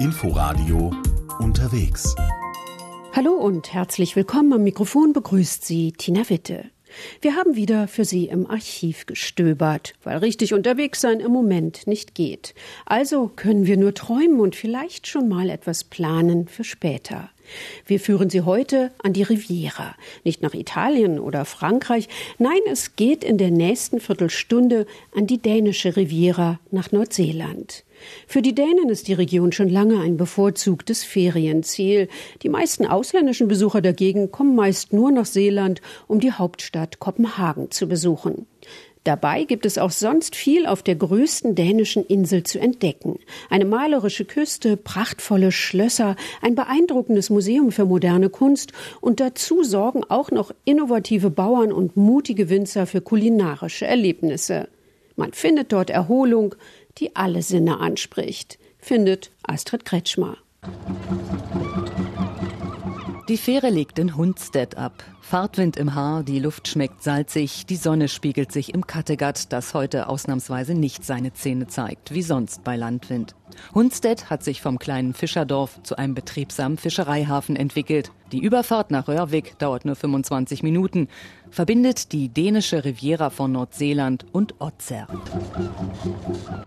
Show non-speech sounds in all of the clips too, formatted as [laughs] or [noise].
Inforadio unterwegs. Hallo und herzlich willkommen am Mikrofon begrüßt Sie Tina Witte. Wir haben wieder für Sie im Archiv gestöbert, weil richtig unterwegs sein im Moment nicht geht. Also können wir nur träumen und vielleicht schon mal etwas planen für später. Wir führen Sie heute an die Riviera, nicht nach Italien oder Frankreich, nein, es geht in der nächsten Viertelstunde an die dänische Riviera nach Neuseeland. Für die Dänen ist die Region schon lange ein bevorzugtes Ferienziel. Die meisten ausländischen Besucher dagegen kommen meist nur nach Seeland, um die Hauptstadt Kopenhagen zu besuchen. Dabei gibt es auch sonst viel auf der größten dänischen Insel zu entdecken. Eine malerische Küste, prachtvolle Schlösser, ein beeindruckendes Museum für moderne Kunst und dazu sorgen auch noch innovative Bauern und mutige Winzer für kulinarische Erlebnisse. Man findet dort Erholung, die alle Sinne anspricht, findet Astrid Kretschmer. Die Fähre legt in Hundstedt ab. Fahrtwind im Haar, die Luft schmeckt salzig, die Sonne spiegelt sich im Kattegat, das heute ausnahmsweise nicht seine Zähne zeigt, wie sonst bei Landwind. Hundstedt hat sich vom kleinen Fischerdorf zu einem betriebsamen Fischereihafen entwickelt. Die Überfahrt nach Rörvik dauert nur 25 Minuten, verbindet die dänische Riviera von Nordseeland und Otzer.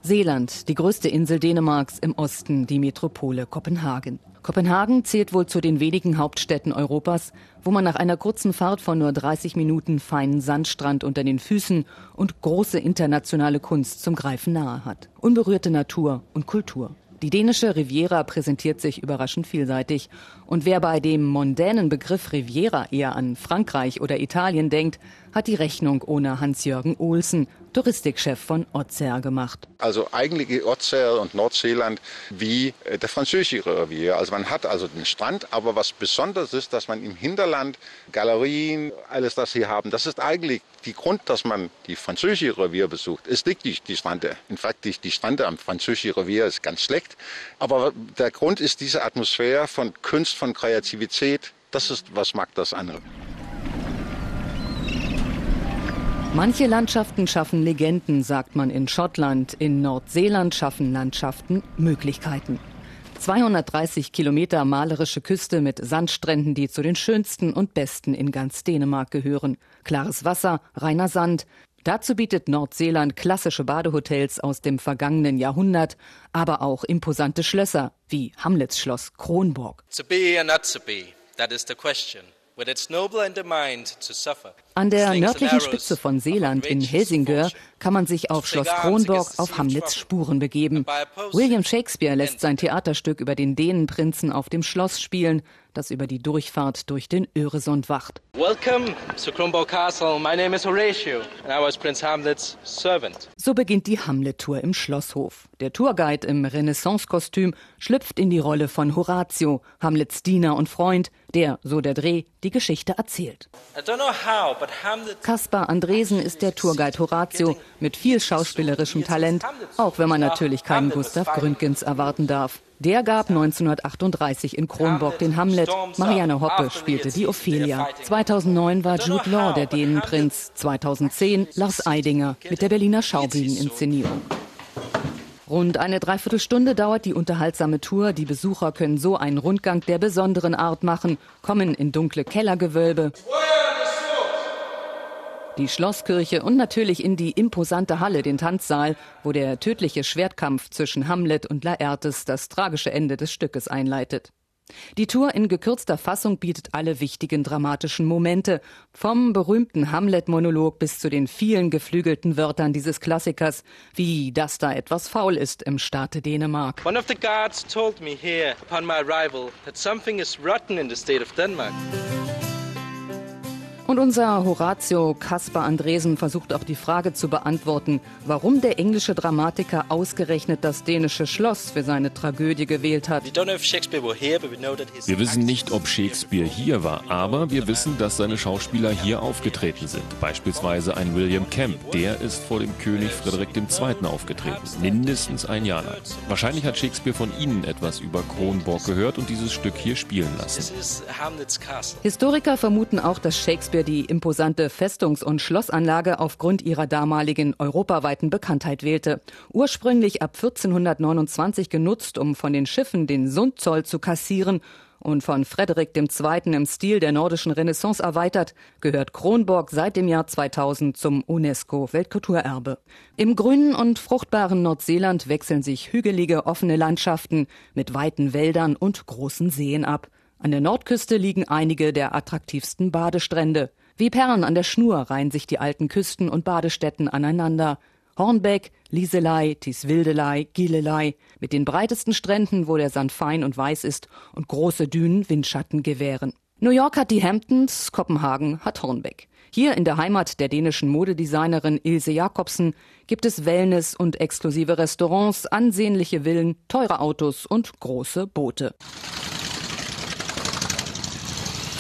Seeland, die größte Insel Dänemarks im Osten, die Metropole Kopenhagen. Kopenhagen zählt wohl zu den wenigen Hauptstädten Europas, wo man nach einer kurzen Fahrt von nur 30 Minuten feinen Sandstrand unter den Füßen und große internationale Kunst zum Greifen nahe hat. Unberührte Natur und Kultur. Die dänische Riviera präsentiert sich überraschend vielseitig. Und wer bei dem mondänen Begriff Riviera eher an Frankreich oder Italien denkt, hat die Rechnung ohne Hans-Jürgen Olsen, Touristikchef von Auxerre, gemacht. Also eigentlich Auxerre und Nordseeland wie äh, der französische Revier. Also man hat also den Strand, aber was besonders ist, dass man im Hinterland Galerien, alles das hier haben, das ist eigentlich die Grund, dass man die französische Revier besucht. Es liegt nicht die Strande. In fact, die, die Strande am französischen Revier ist ganz schlecht. Aber der Grund ist diese Atmosphäre von Kunst, von Kreativität. Das ist, was mag das andere. Manche Landschaften schaffen Legenden, sagt man in Schottland. In Nordseeland schaffen Landschaften Möglichkeiten. 230 Kilometer malerische Küste mit Sandstränden, die zu den schönsten und besten in ganz Dänemark gehören. Klares Wasser, reiner Sand. Dazu bietet Nordseeland klassische Badehotels aus dem vergangenen Jahrhundert, aber auch imposante Schlösser wie Hamlets Schloss Kronborg. To be or not to be, that is the question. An der nördlichen Spitze von Seeland in Helsingør kann man sich auf Schloss Kronborg auf Hamlets Spuren begeben. William Shakespeare lässt sein Theaterstück über den Dänenprinzen auf dem Schloss spielen das über die Durchfahrt durch den Öresund wacht. Welcome to Kronborg Castle. My name is Horatio and I was Prince Hamlets servant. So beginnt die Hamlet-Tour im Schlosshof. Der Tourguide im Renaissance-Kostüm schlüpft in die Rolle von Horatio, Hamlets Diener und Freund, der, so der Dreh, die Geschichte erzählt. Kaspar Andresen ist der Tourguide Horatio mit viel schauspielerischem Talent, auch wenn man natürlich keinen Gustav Gründgens erwarten darf. Der gab 1938 in Kronborg den Hamlet. Marianne Hoppe spielte die Ophelia. 2009 war Jude Law der Dänenprinz. 2010 Lars Eidinger mit der Berliner Schaubühneninszenierung. Rund eine Dreiviertelstunde dauert die unterhaltsame Tour. Die Besucher können so einen Rundgang der besonderen Art machen, kommen in dunkle Kellergewölbe die Schlosskirche und natürlich in die imposante Halle, den Tanzsaal, wo der tödliche Schwertkampf zwischen Hamlet und Laertes das tragische Ende des Stückes einleitet. Die Tour in gekürzter Fassung bietet alle wichtigen dramatischen Momente, vom berühmten Hamlet-Monolog bis zu den vielen geflügelten Wörtern dieses Klassikers, wie dass da etwas faul ist im Staate Dänemark. One of the guards told me here upon my arrival that something is rotten in the state of Denmark. Und unser Horatio Caspar Andresen versucht auch die Frage zu beantworten, warum der englische Dramatiker ausgerechnet das dänische Schloss für seine Tragödie gewählt hat. Wir wissen nicht, ob Shakespeare hier war, aber wir wissen, dass seine Schauspieler hier aufgetreten sind. Beispielsweise ein William Kemp, der ist vor dem König Friedrich II. aufgetreten, mindestens ein Jahr lang. Wahrscheinlich hat Shakespeare von ihnen etwas über Kronborg gehört und dieses Stück hier spielen lassen. Historiker vermuten auch, dass Shakespeare dafür die imposante Festungs- und Schlossanlage aufgrund ihrer damaligen europaweiten Bekanntheit wählte. Ursprünglich ab 1429 genutzt, um von den Schiffen den Sundzoll zu kassieren und von Frederik II. im Stil der nordischen Renaissance erweitert, gehört Kronborg seit dem Jahr 2000 zum UNESCO-Weltkulturerbe. Im grünen und fruchtbaren Nordseeland wechseln sich hügelige, offene Landschaften mit weiten Wäldern und großen Seen ab. An der Nordküste liegen einige der attraktivsten Badestrände. Wie Perlen an der Schnur reihen sich die alten Küsten und Badestätten aneinander. Hornbeck, Lieselei, Tiswildelei, Gilelei, mit den breitesten Stränden, wo der Sand fein und weiß ist und große Dünen Windschatten gewähren. New York hat die Hamptons, Kopenhagen hat Hornbeck. Hier in der Heimat der dänischen Modedesignerin Ilse Jakobsen gibt es Wellness und exklusive Restaurants, ansehnliche Villen, teure Autos und große Boote.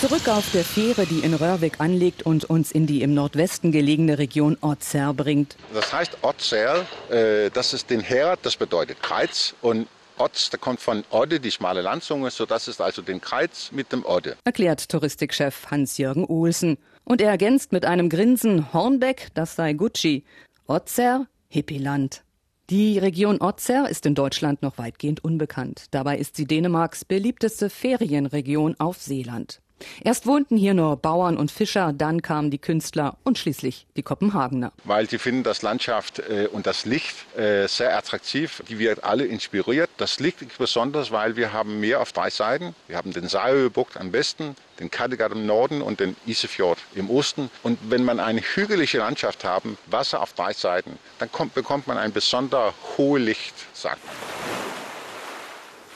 Zurück auf der Fähre, die in Rörvik anlegt und uns in die im Nordwesten gelegene Region Ozer bringt. Das heißt Ozer, äh, das ist den Herd, das bedeutet Kreiz und Otz, der kommt von Odde, die schmale Landzunge, so das ist also den Kreiz mit dem Odde. Erklärt Touristikchef Hans-Jürgen Olsen. Und er ergänzt mit einem Grinsen Hornbeck, das sei Gucci. Ozer, Hippieland. Die Region Ozer ist in Deutschland noch weitgehend unbekannt. Dabei ist sie Dänemarks beliebteste Ferienregion auf Seeland. Erst wohnten hier nur Bauern und Fischer, dann kamen die Künstler und schließlich die Kopenhagener. Weil sie finden das Landschaft äh, und das Licht äh, sehr attraktiv. Die wird alle inspiriert. Das Licht besonders, weil wir haben Meer auf drei Seiten. Wir haben den Saaröbucht am Westen, den Kattegat im Norden und den Isefjord im Osten. Und wenn man eine hügelige Landschaft haben, Wasser auf drei Seiten, dann kommt, bekommt man ein besonders hohes Licht, sagt man.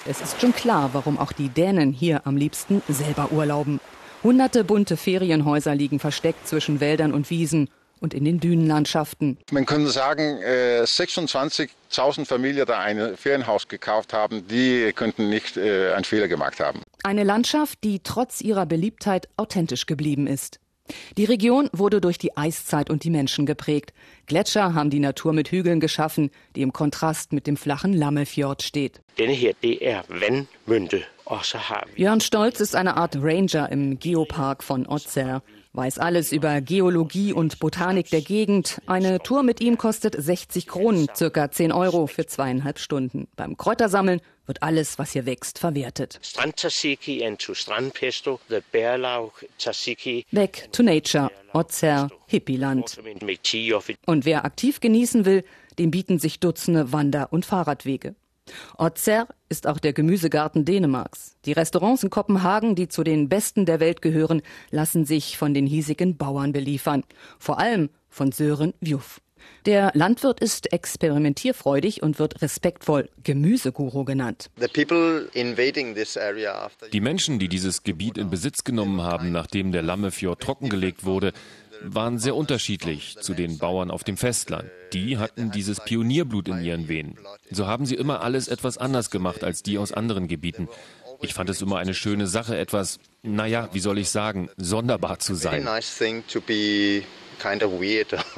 Es ist schon klar, warum auch die Dänen hier am liebsten selber urlauben. Hunderte bunte Ferienhäuser liegen versteckt zwischen Wäldern und Wiesen und in den Dünenlandschaften. Man könnte sagen, 26.000 äh, Familien, die ein Ferienhaus gekauft haben, die könnten nicht äh, einen Fehler gemacht haben. Eine Landschaft, die trotz ihrer Beliebtheit authentisch geblieben ist. Die Region wurde durch die Eiszeit und die Menschen geprägt. Gletscher haben die Natur mit Hügeln geschaffen, die im Kontrast mit dem flachen Lammefjord steht. Jörn Stolz ist eine Art Ranger im Geopark von Otzer weiß alles über Geologie und Botanik der Gegend. Eine Tour mit ihm kostet 60 Kronen, circa 10 Euro für zweieinhalb Stunden. Beim Kräutersammeln wird alles, was hier wächst, verwertet. Back to Nature, Ozer, Hippieland. Und wer aktiv genießen will, dem bieten sich Dutzende Wander- und Fahrradwege. Ozer ist auch der Gemüsegarten Dänemarks. Die Restaurants in Kopenhagen, die zu den besten der Welt gehören, lassen sich von den hiesigen Bauern beliefern. Vor allem von Sören Wjuf. Der Landwirt ist experimentierfreudig und wird respektvoll Gemüseguru genannt. Die Menschen, die dieses Gebiet in Besitz genommen haben, nachdem der Lammefjord trockengelegt wurde, waren sehr unterschiedlich zu den Bauern auf dem Festland. Die hatten dieses Pionierblut in ihren Venen. So haben sie immer alles etwas anders gemacht als die aus anderen Gebieten. Ich fand es immer eine schöne Sache, etwas, naja, wie soll ich sagen, sonderbar zu sein.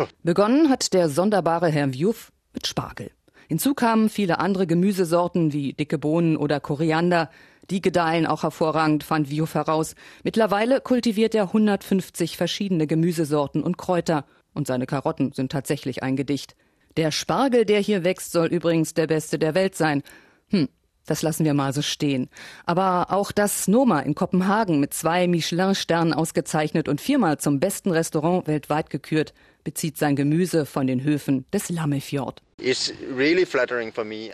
[laughs] Begonnen hat der sonderbare Herr Wjuf mit Spargel. Hinzu kamen viele andere Gemüsesorten wie dicke Bohnen oder Koriander. Die gedeihen auch hervorragend, fand Wiof heraus. Mittlerweile kultiviert er 150 verschiedene Gemüsesorten und Kräuter. Und seine Karotten sind tatsächlich ein Gedicht. Der Spargel, der hier wächst, soll übrigens der beste der Welt sein. Hm, das lassen wir mal so stehen. Aber auch das Noma in Kopenhagen mit zwei Michelin-Sternen ausgezeichnet und viermal zum besten Restaurant weltweit gekürt, bezieht sein Gemüse von den Höfen des Lammefjord.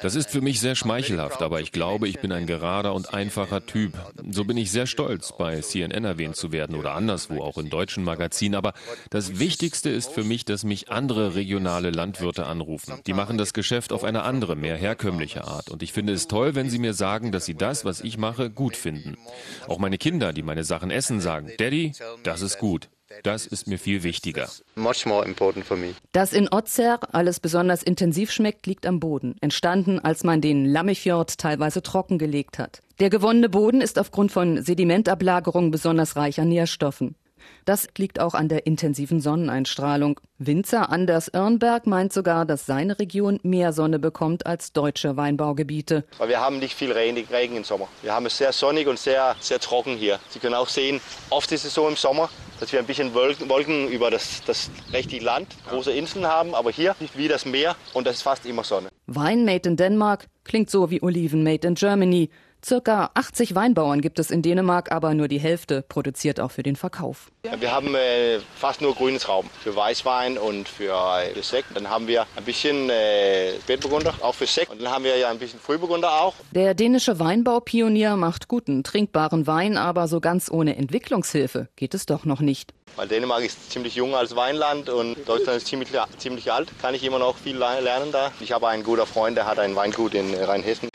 Das ist für mich sehr schmeichelhaft, aber ich glaube, ich bin ein gerader und einfacher Typ. So bin ich sehr stolz, bei CNN erwähnt zu werden oder anderswo, auch in deutschen Magazinen. Aber das Wichtigste ist für mich, dass mich andere regionale Landwirte anrufen. Die machen das Geschäft auf eine andere, mehr herkömmliche Art. Und ich finde es toll, wenn sie mir sagen, dass sie das, was ich mache, gut finden. Auch meine Kinder, die meine Sachen essen, sagen, Daddy, das ist gut. Das ist mir viel wichtiger. Dass in Ozer alles besonders intensiv schmeckt, liegt am Boden. Entstanden, als man den Lammefjord teilweise trockengelegt hat. Der gewonnene Boden ist aufgrund von Sedimentablagerung besonders reich an Nährstoffen. Das liegt auch an der intensiven Sonneneinstrahlung. Winzer Anders Irnberg meint sogar, dass seine Region mehr Sonne bekommt als deutsche Weinbaugebiete. Weil wir haben nicht viel Regen im Sommer. Wir haben es sehr sonnig und sehr, sehr trocken hier. Sie können auch sehen, oft ist es so im Sommer, dass wir ein bisschen Wolken, Wolken über das, das richtige Land, große Inseln haben, aber hier nicht wie das Meer und das ist fast immer Sonne. Wein made in Denmark klingt so wie Oliven made in Germany. Circa 80 Weinbauern gibt es in Dänemark, aber nur die Hälfte produziert auch für den Verkauf. Wir haben äh, fast nur grünes Raum für Weißwein und für, äh, für Sekt. Dann haben wir ein bisschen äh, Spätburgunder, auch für Sekt. Und dann haben wir ja ein bisschen Frühburgunder auch. Der dänische Weinbaupionier macht guten, trinkbaren Wein, aber so ganz ohne Entwicklungshilfe geht es doch noch nicht. Weil Dänemark ist ziemlich jung als Weinland und Deutschland ist ziemlich, ziemlich alt. Kann ich immer noch viel lernen da. Ich habe einen guten Freund, der hat ein Weingut in Rheinhessen.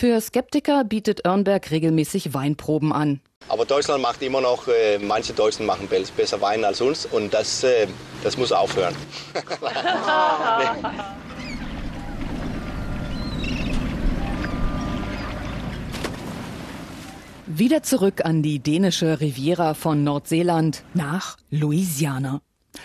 Für Skeptiker bietet Örnberg regelmäßig Weinproben an. Aber Deutschland macht immer noch, äh, manche Deutschen machen besser Wein als uns und das, äh, das muss aufhören. [laughs] Wieder zurück an die dänische Riviera von Nordseeland nach Louisiana.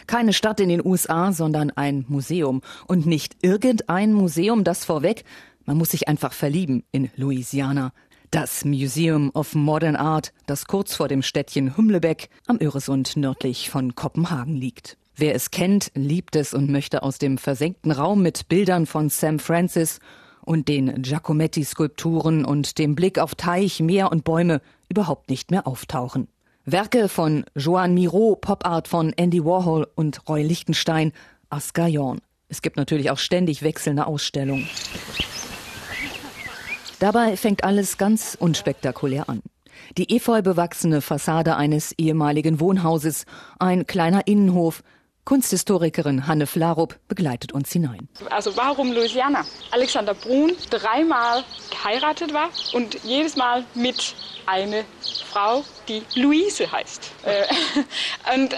Keine Stadt in den USA, sondern ein Museum. Und nicht irgendein Museum, das vorweg, man muss sich einfach verlieben in Louisiana. Das Museum of Modern Art, das kurz vor dem Städtchen Humlebeck am Öresund nördlich von Kopenhagen liegt. Wer es kennt, liebt es und möchte aus dem versenkten Raum mit Bildern von Sam Francis und den Giacometti-Skulpturen und dem Blick auf Teich, Meer und Bäume überhaupt nicht mehr auftauchen. Werke von Joan Miro, Popart von Andy Warhol und Roy Lichtenstein, Asgayon. Es gibt natürlich auch ständig wechselnde Ausstellungen. Dabei fängt alles ganz unspektakulär an. Die efeu bewachsene Fassade eines ehemaligen Wohnhauses, ein kleiner Innenhof, Kunsthistorikerin Hanne Flarup begleitet uns hinein. Also warum Louisiana? Alexander Brun dreimal geheiratet war und jedes Mal mit einer Frau, die Luise heißt. Äh, [laughs] und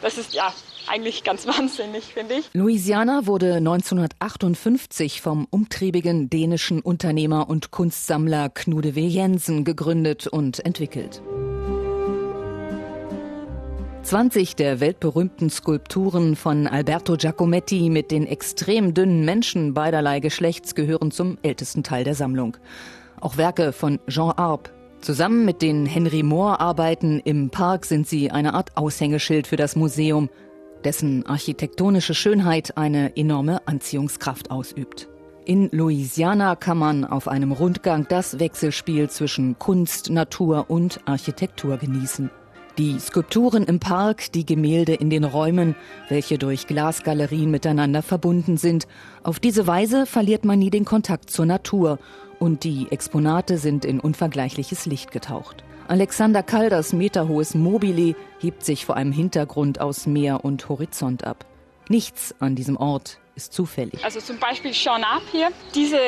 das ist ja eigentlich ganz [laughs] wahnsinnig, finde ich. Louisiana wurde 1958 vom umtriebigen dänischen Unternehmer und Kunstsammler Knude W. Jensen gegründet und entwickelt. 20 der weltberühmten Skulpturen von Alberto Giacometti mit den extrem dünnen Menschen beiderlei Geschlechts gehören zum ältesten Teil der Sammlung. Auch Werke von Jean Arp. Zusammen mit den Henry Moore Arbeiten im Park sind sie eine Art Aushängeschild für das Museum, dessen architektonische Schönheit eine enorme Anziehungskraft ausübt. In Louisiana kann man auf einem Rundgang das Wechselspiel zwischen Kunst, Natur und Architektur genießen. Die Skulpturen im Park, die Gemälde in den Räumen, welche durch Glasgalerien miteinander verbunden sind. Auf diese Weise verliert man nie den Kontakt zur Natur und die Exponate sind in unvergleichliches Licht getaucht. Alexander Kalders meterhohes Mobile hebt sich vor einem Hintergrund aus Meer und Horizont ab. Nichts an diesem Ort ist zufällig. Also zum Beispiel Sean Up hier, diese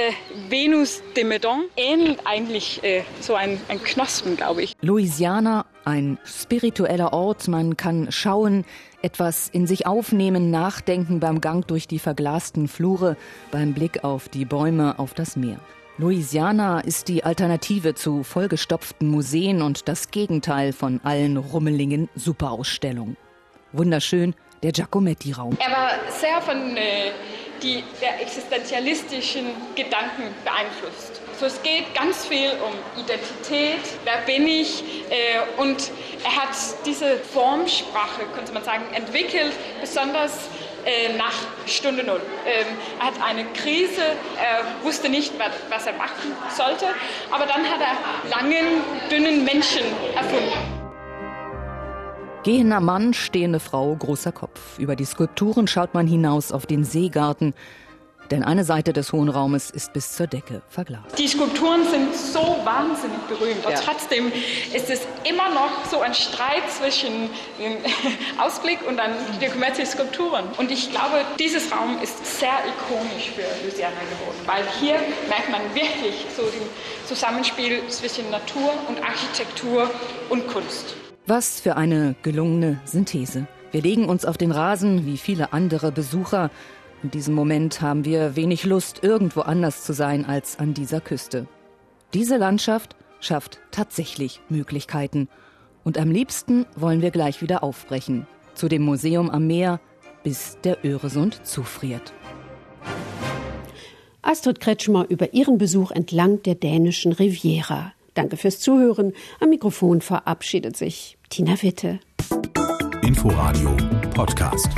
Venus de Meudon ähnelt eigentlich äh, so ein, ein Knospen, glaube ich. Louisiana, ein spiritueller Ort, man kann schauen, etwas in sich aufnehmen, nachdenken beim Gang durch die verglasten Flure, beim Blick auf die Bäume, auf das Meer. Louisiana ist die Alternative zu vollgestopften Museen und das Gegenteil von allen rummeligen Superausstellungen. Wunderschön der Giacometti-Raum. Er war sehr von äh, die, der existenzialistischen Gedanken beeinflusst. So, es geht ganz viel um Identität, wer bin ich äh, und er hat diese Formsprache, könnte man sagen, entwickelt, besonders äh, nach Stunde Null. Ähm, er hat eine Krise, er wusste nicht, was er machen sollte, aber dann hat er langen, dünnen Menschen erfunden. Gehender Mann, stehende Frau, großer Kopf. Über die Skulpturen schaut man hinaus auf den Seegarten, denn eine Seite des Hohen Raumes ist bis zur Decke verglast. Die Skulpturen sind so wahnsinnig berühmt und ja. trotzdem ist es immer noch so ein Streit zwischen dem [laughs] Ausblick und dann die Dokumenti-Skulpturen. Und ich glaube, dieses Raum ist sehr ikonisch für Louisiana geworden, weil hier merkt man wirklich so den Zusammenspiel zwischen Natur und Architektur und Kunst. Was für eine gelungene Synthese. Wir legen uns auf den Rasen wie viele andere Besucher in diesem Moment haben wir wenig Lust, irgendwo anders zu sein als an dieser Küste. Diese Landschaft schafft tatsächlich Möglichkeiten. Und am liebsten wollen wir gleich wieder aufbrechen. Zu dem Museum am Meer, bis der Öresund zufriert. Astrid Kretschmer über ihren Besuch entlang der dänischen Riviera. Danke fürs Zuhören. Am Mikrofon verabschiedet sich Tina Witte. Inforadio Podcast.